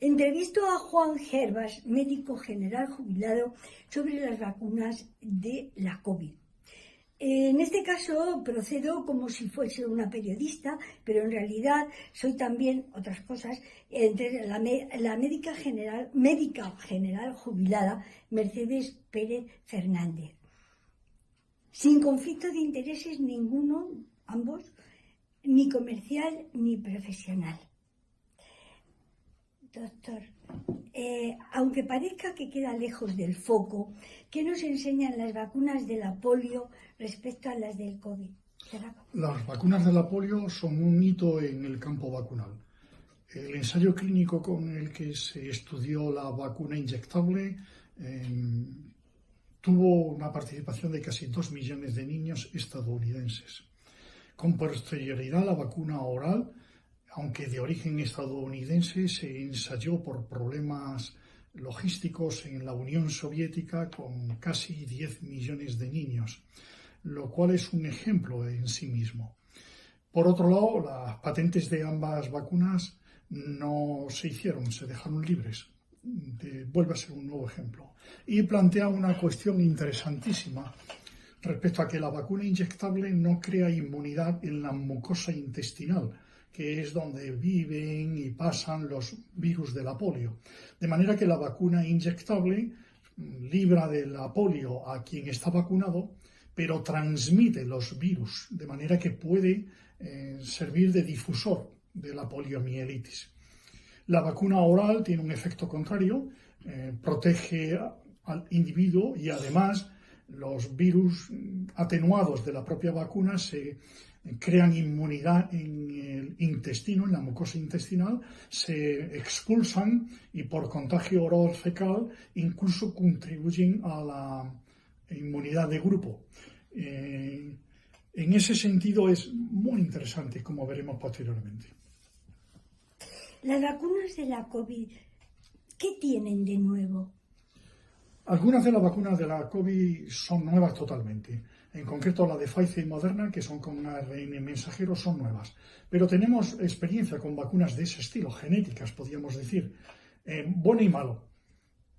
Entrevisto a Juan Gervas, médico general jubilado, sobre las vacunas de la COVID. En este caso procedo como si fuese una periodista, pero en realidad soy también otras cosas, la, la médica, general, médica general jubilada Mercedes Pérez Fernández. Sin conflicto de intereses ninguno, ambos, ni comercial ni profesional. Doctor, eh, aunque parezca que queda lejos del foco, ¿qué nos enseñan las vacunas de la polio respecto a las del COVID? Las vacunas de la polio son un hito en el campo vacunal. El ensayo clínico con el que se estudió la vacuna inyectable em, tuvo una participación de casi 2 millones de niños estadounidenses. Con posterioridad, la vacuna oral aunque de origen estadounidense, se ensayó por problemas logísticos en la Unión Soviética con casi 10 millones de niños, lo cual es un ejemplo en sí mismo. Por otro lado, las patentes de ambas vacunas no se hicieron, se dejaron libres. vuelve a ser un nuevo ejemplo. Y plantea una cuestión interesantísima respecto a que la vacuna inyectable no crea inmunidad en la mucosa intestinal, que es donde viven y pasan los virus de la polio. De manera que la vacuna inyectable libra de la polio a quien está vacunado, pero transmite los virus, de manera que puede eh, servir de difusor de la poliomielitis. La vacuna oral tiene un efecto contrario, eh, protege al individuo y además los virus atenuados de la propia vacuna se crean inmunidad en el intestino, en la mucosa intestinal, se expulsan y por contagio oral fecal incluso contribuyen a la inmunidad de grupo. Eh, en ese sentido es muy interesante, como veremos posteriormente. Las vacunas de la COVID, ¿qué tienen de nuevo? Algunas de las vacunas de la COVID son nuevas totalmente. En concreto, la de Pfizer y Moderna, que son con ARN mensajero, son nuevas. Pero tenemos experiencia con vacunas de ese estilo, genéticas, podríamos decir. Eh, bueno y malo.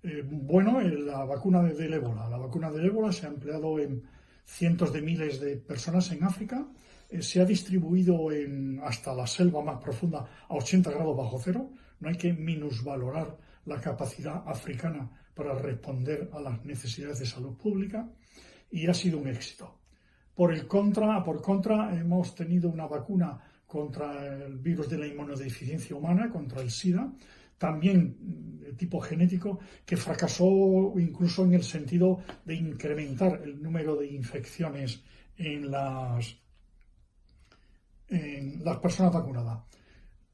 Eh, bueno, eh, la vacuna del ébola. La vacuna del ébola se ha empleado en cientos de miles de personas en África. se ha distribuido en, hasta la selva más profunda a 80 grados bajo cero. No hay que minusvalorar la capacidad africana para responder a las necesidades de salud pública y ha sido un éxito. Por el contra, por contra, hemos tenido una vacuna contra el virus de la inmunodeficiencia humana, contra el SIDA, también de tipo genético, que fracasó incluso en el sentido de incrementar el número de infecciones en las, en las personas vacunadas.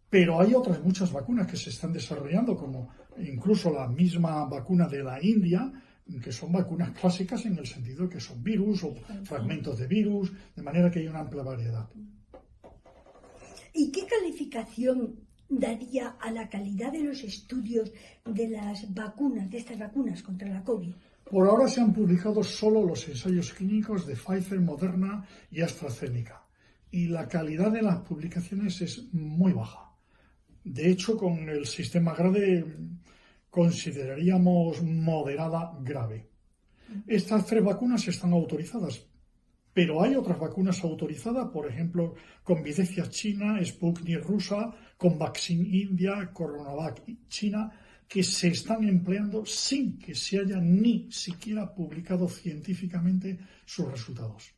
Pero hay otras muchas vacunas que se están desarrollando, como incluso la misma vacuna de la India, que son vacunas clásicas en el sentido de que son virus o fragmentos de virus, de manera que hay una amplia variedad. ¿Y qué calificación daría a la calidad de los estudios de las vacunas, de estas vacunas contra la COVID? Por ahora se han publicado solo los ensayos clínicos de Pfizer, Moderna y AstraZeneca. Y la calidad de las publicaciones es muy baja. De hecho, con el sistema grade consideraríamos moderada grave. Estas tres vacunas están autorizadas, pero hay otras vacunas autorizadas, por ejemplo, con Videcia china, Sputnik rusa, con Vaccine India, Coronavac China, que se están empleando sin que se haya ni siquiera publicado científicamente sus resultados.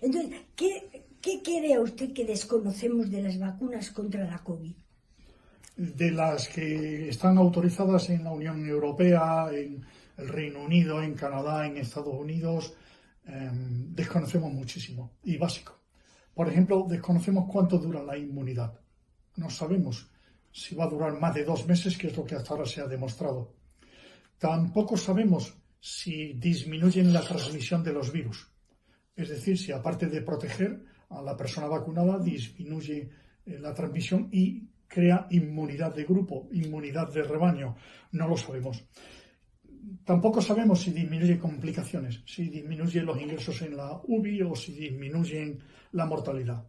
Entonces, ¿qué, ¿qué cree usted que desconocemos de las vacunas contra la COVID? De las que están autorizadas en la Unión Europea, en el Reino Unido, en Canadá, en Estados Unidos, em, desconocemos muchísimo. Y básico. Por ejemplo, desconocemos cuánto dura la inmunidad. No sabemos si va a durar más de dos meses, que es lo que hasta ahora se ha demostrado. Tampoco sabemos si disminuyen la transmisión de los virus. Es decir, si aparte de proteger a la persona vacunada, disminuye eh, la transmisión y crea inmunidad de grupo, inmunidad de rebaño, no lo sabemos. Tampoco sabemos si disminuye complicaciones, si disminuyen los ingresos en la UBI o si disminuyen la mortalidad.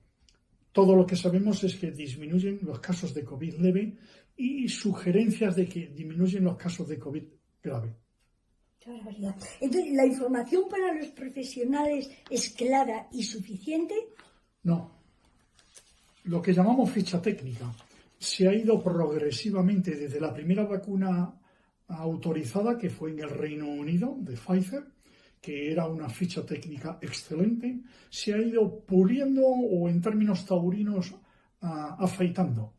Todo lo que sabemos es que disminuyen los casos de COVID leve y sugerencias de que disminuyen los casos de COVID grave. Entonces, ¿la información para los profesionales es clara y suficiente? No. Lo que llamamos ficha técnica se ha ido progresivamente desde la primera vacuna autorizada, que fue en el Reino Unido, de Pfizer, que era una ficha técnica excelente, se ha ido puliendo o en términos taurinos afeitando.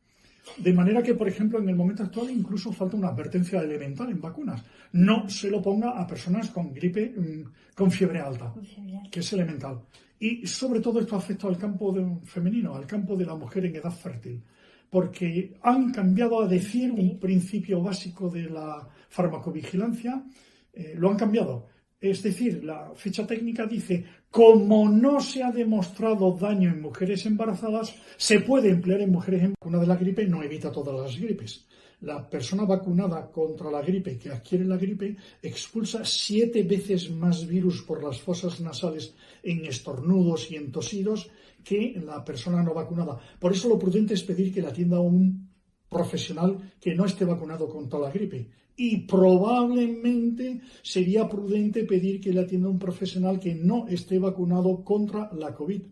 De manera que, por ejemplo, en el momento actual incluso falta una advertencia elemental en vacunas. No se lo ponga a personas con gripe, mm, con fiebre alta, que es elemental. Y sobre todo esto afecta al campo femenino, al campo de la mujer en edad fértil, porque han cambiado a decir un principio básico de la farmacovigilancia, eh, lo han cambiado. Es decir, la ficha técnica dice, como no se ha demostrado daño en mujeres embarazadas, se puede emplear en mujeres en una de la gripe, no evita todas las gripes. La persona vacunada contra la gripe que adquiere la gripe expulsa siete veces más virus por las fosas nasales en estornudos y en tosidos que la persona no vacunada. Por eso lo prudente es pedir que la atienda un profesional que no esté vacunado contra la gripe y probablemente sería prudente pedir que le atienda un profesional que no esté vacunado contra la COVID,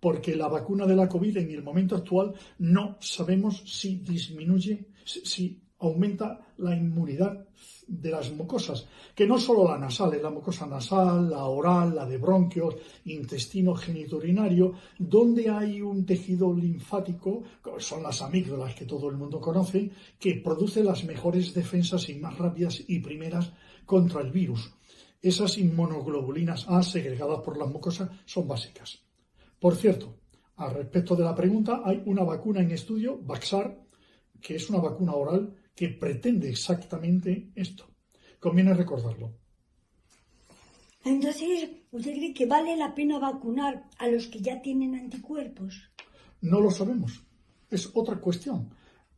porque la vacuna de la COVID en el momento actual no sabemos si disminuye, si aumenta la inmunidad de las mucosas, que no solo la nasal, es la mucosa nasal, la oral, la de bronquios, intestino geniturinario, donde hay un tejido linfático, son las amígdalas que todo el mundo conoce, que produce las mejores defensas y más rápidas y primeras contra el virus. Esas inmunoglobulinas A segregadas por las mucosas son básicas. Por cierto, al respecto de la pregunta, hay una vacuna en estudio, Vaxar, que es una vacuna oral que pretende exactamente esto. Conviene recordarlo. Entonces, ¿usted cree que vale la pena vacunar a los que ya tienen anticuerpos? No lo sabemos. Es otra cuestión.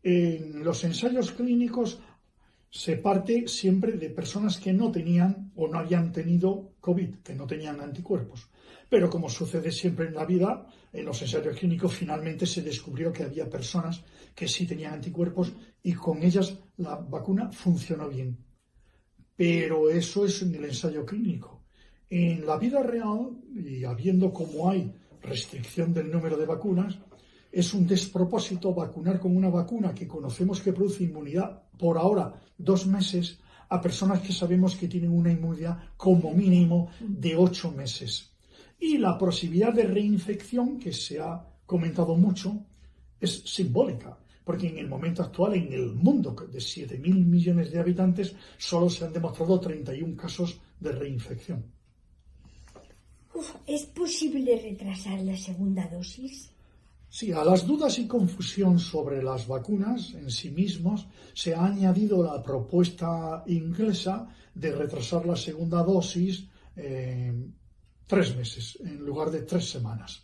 En los ensayos clínicos se parte siempre de personas que no tenían o no habían tenido COVID, que no tenían anticuerpos. Pero como sucede siempre en la vida, en los ensayos clínicos finalmente se descubrió que había personas que sí tenían anticuerpos y con ellas la vacuna funcionó bien. Pero eso es en el ensayo clínico. En la vida real, y habiendo como hay restricción del número de vacunas, es un despropósito vacunar con una vacuna que conocemos que produce inmunidad por ahora dos meses a personas que sabemos que tienen una inmunidad como mínimo de ocho meses. Y la posibilidad de reinfección, que se ha comentado mucho, es simbólica, porque en el momento actual, en el mundo de 7.000 millones de habitantes, solo se han demostrado 31 casos de reinfección. ¿Es posible retrasar la segunda dosis? Sí, a las dudas y confusión sobre las vacunas en sí mismos se ha añadido la propuesta inglesa de retrasar la segunda dosis eh, tres meses en lugar de tres semanas.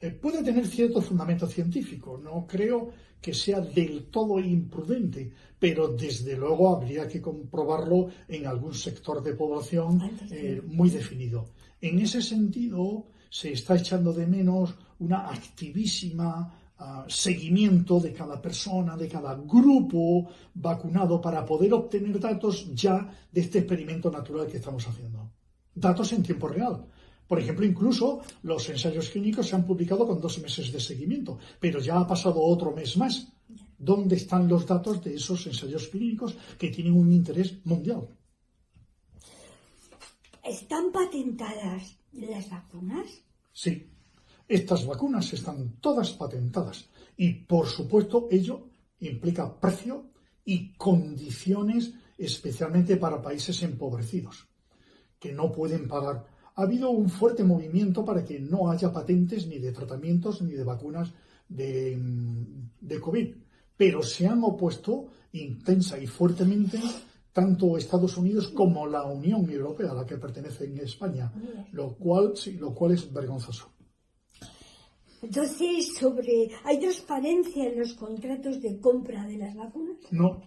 Eh, puede tener cierto fundamento científico, no creo que sea del todo imprudente, pero desde luego habría que comprobarlo en algún sector de población eh, muy definido. En ese sentido, se está echando de menos una activísima ah, seguimiento de cada persona, de cada grupo vacunado para poder obtener datos ya de este experimento natural que estamos haciendo datos en tiempo real. Por ejemplo, incluso los ensayos clínicos se han publicado con dos meses de seguimiento, pero ya ha pasado otro mes más. ¿Dónde están los datos de esos ensayos clínicos que tienen un interés mundial? ¿Están patentadas las vacunas? Sí, estas vacunas están todas patentadas y, por supuesto, ello implica precio y condiciones especialmente para países empobrecidos que no pueden pagar. Ha habido un fuerte movimiento para que no haya patentes ni de tratamientos ni de vacunas de, de COVID, pero se han opuesto intensa y fuertemente tanto Estados Unidos como la Unión Europea, a la que pertenece en España, lo cual, sí, lo cual es vergonzoso. Entonces, sobre, ¿hay transparencia en los contratos de compra de las vacunas? No.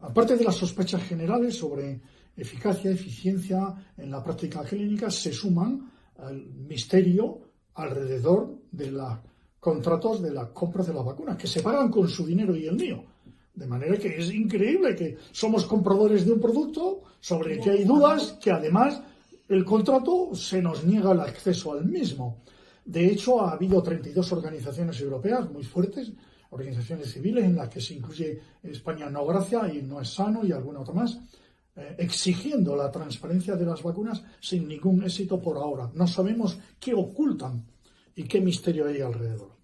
Aparte de las sospechas generales sobre eficacia, eficiencia en la práctica clínica se suman al misterio alrededor de los contratos de las compras de las vacunas, que se pagan con su dinero y el mío. De manera que es increíble que somos compradores de un producto sobre el que hay dudas, que además el contrato se nos niega el acceso al mismo. De hecho, ha habido 32 organizaciones europeas muy fuertes, organizaciones civiles, en las que se incluye España No Gracia y No es Sano y alguna otra más, eh, exigiendo la transparencia de las vacunas sin ningún éxito por ahora. No sabemos qué ocultan y qué misterio hay alrededor.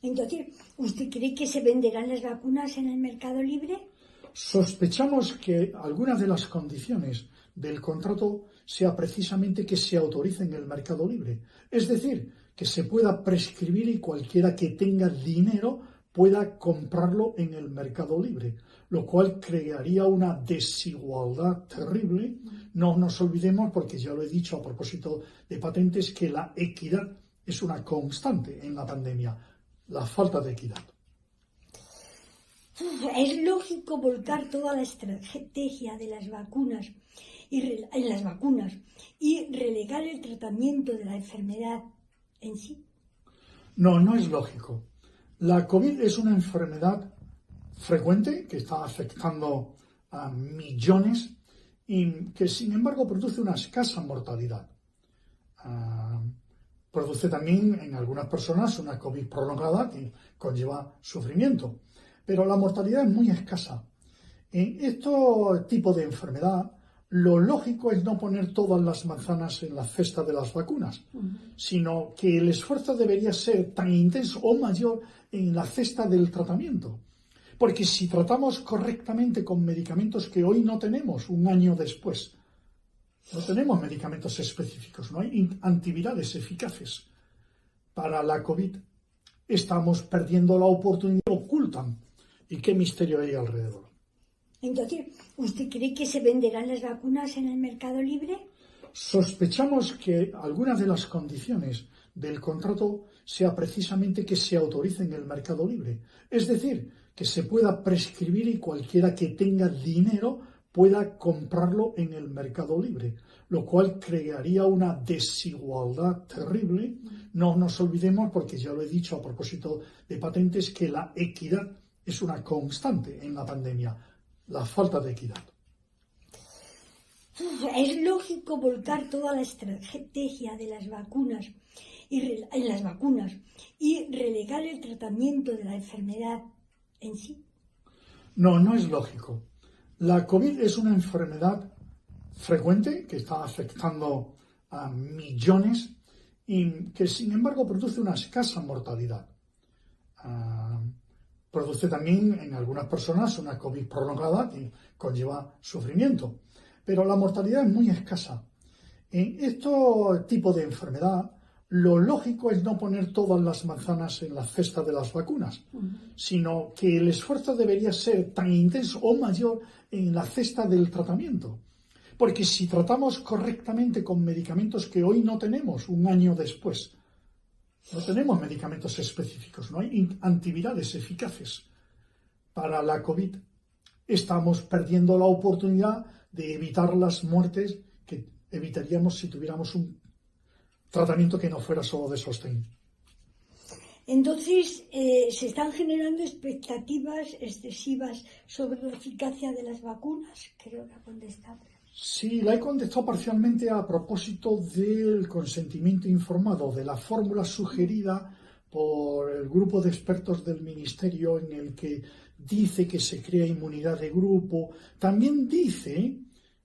Entonces, ¿usted cree que se venderán las vacunas en el mercado libre? Sospechamos que algunas de las condiciones del contrato sea precisamente que se autorice en el mercado libre. Es decir, que se pueda prescribir y cualquiera que tenga dinero pueda comprarlo en el mercado libre, lo cual crearía una desigualdad terrible. No nos olvidemos, porque ya lo he dicho a propósito de patentes, que la equidad es una constante en la pandemia, la falta de equidad. Es lógico volcar toda la estrategia de las vacunas y en las vacunas y relegar el tratamiento de la enfermedad en sí. No, no es lógico. La COVID es una enfermedad frecuente que está afectando a millones y que sin embargo produce una escasa mortalidad. Ah, produce también en algunas personas una COVID prolongada que conlleva sufrimiento, pero la mortalidad es muy escasa. En este tipo de enfermedad lo lógico es no poner todas las manzanas en la cesta de las vacunas, sino que el esfuerzo debería ser tan intenso o mayor en la cesta del tratamiento. Porque si tratamos correctamente con medicamentos que hoy no tenemos un año después, no tenemos medicamentos específicos, no hay antivirales eficaces para la COVID, estamos perdiendo la oportunidad, ocultan. ¿Y qué misterio hay alrededor? Entonces, ¿usted cree que se venderán las vacunas en el mercado libre? Sospechamos que algunas de las condiciones del contrato sea precisamente que se autorice en el mercado libre. Es decir, que se pueda prescribir y cualquiera que tenga dinero pueda comprarlo en el mercado libre, lo cual crearía una desigualdad terrible. No nos olvidemos, porque ya lo he dicho a propósito de patentes, que la equidad es una constante en la pandemia la falta de equidad. Es lógico volcar toda la estrategia de las vacunas y en las vacunas y relegar el tratamiento de la enfermedad en sí. No, no es lógico. La COVID es una enfermedad frecuente que está afectando a millones y que sin embargo produce una escasa mortalidad. Ah, produce también en algunas personas una COVID prolongada que conlleva sufrimiento. Pero la mortalidad es muy escasa. En este tipo de enfermedad, lo lógico es no poner todas las manzanas en la cesta de las vacunas, sino que el esfuerzo debería ser tan intenso o mayor en la cesta del tratamiento. Porque si tratamos correctamente con medicamentos que hoy no tenemos un año después, no tenemos medicamentos específicos, no hay antivirales eficaces para la COVID. Estamos perdiendo la oportunidad de evitar las muertes que evitaríamos si tuviéramos un tratamiento que no fuera solo de sostén. Entonces, eh, se están generando expectativas excesivas sobre la eficacia de las vacunas. Creo que ha contestado. Sí, la he contestado parcialmente a propósito del consentimiento informado, de la fórmula sugerida por el grupo de expertos del Ministerio en el que dice que se crea inmunidad de grupo. También dice,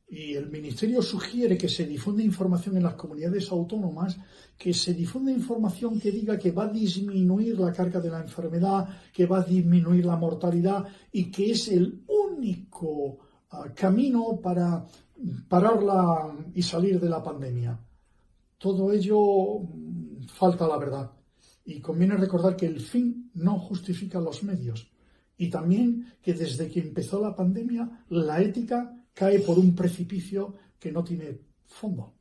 y el Ministerio sugiere que se difunda información en las comunidades autónomas, que se difunda información que diga que va a disminuir la carga de la enfermedad, que va a disminuir la mortalidad y que es el único ah, camino para pararla y salir de la pandemia. Todo ello mm, falta la verdad. Y conviene recordar que el fin no justifica los medios. Y también que desde que empezó la pandemia, la ética cae por un precipicio que no tiene fondo.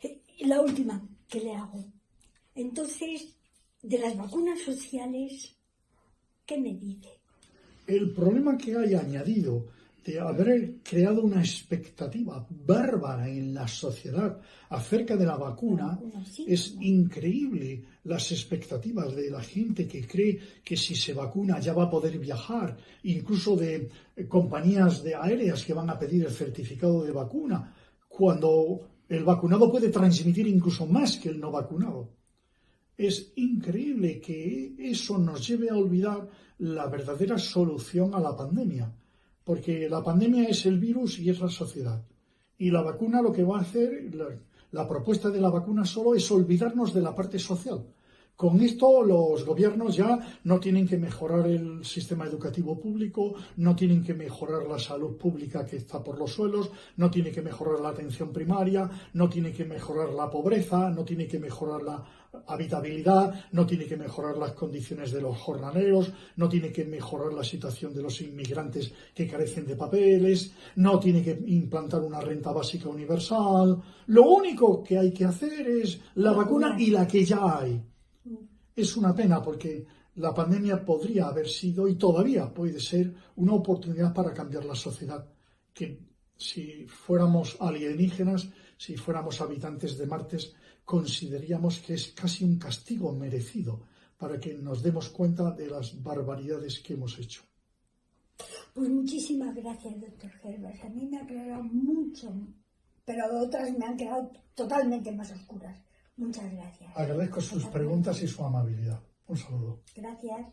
Eh, la última que le hago. Entonces, de las vacunas sociales, ¿qué me dice? El problema que hay añadido de haber creado una expectativa bárbara en la sociedad acerca de la vacuna, es increíble las expectativas de la gente que cree que si se vacuna ya va a poder viajar, incluso de eh, compañías de aéreas que van a pedir el certificado de vacuna, cuando el vacunado puede transmitir incluso más que el no vacunado. Es increíble que eso nos lleve a olvidar la verdadera solución a la pandemia porque la pandemia es el virus y es la sociedad. Y la vacuna lo que va a hacer, la, propuesta de la vacuna solo es olvidarnos de la parte social. Con esto los gobiernos ya no tienen que mejorar el sistema educativo público, no tienen que mejorar la salud pública que está por los suelos, no tienen que mejorar la atención primaria, no tienen que mejorar la pobreza, no tienen que mejorar la habitabilidad, no tiene que mejorar las condiciones de los jornaleros, no tiene que mejorar la situación de los inmigrantes que carecen de papeles, no tiene que implantar una renta básica universal. Lo único que hay que hacer es la vacuna y la que ya hay. Es una pena porque la pandemia podría haber sido y todavía puede ser una oportunidad para cambiar la sociedad. Que si fuéramos alienígenas, si fuéramos habitantes de Martes, consideraríamos que es casi un castigo merecido para que nos demos cuenta de las barbaridades que hemos hecho. Pues muchísimas gracias, doctor Herbert. A mí me ha aclarado mucho, pero otras me han quedado totalmente más oscuras. Muchas gracias. Agradezco sus preguntas y su amabilidad. Un saludo. Gracias.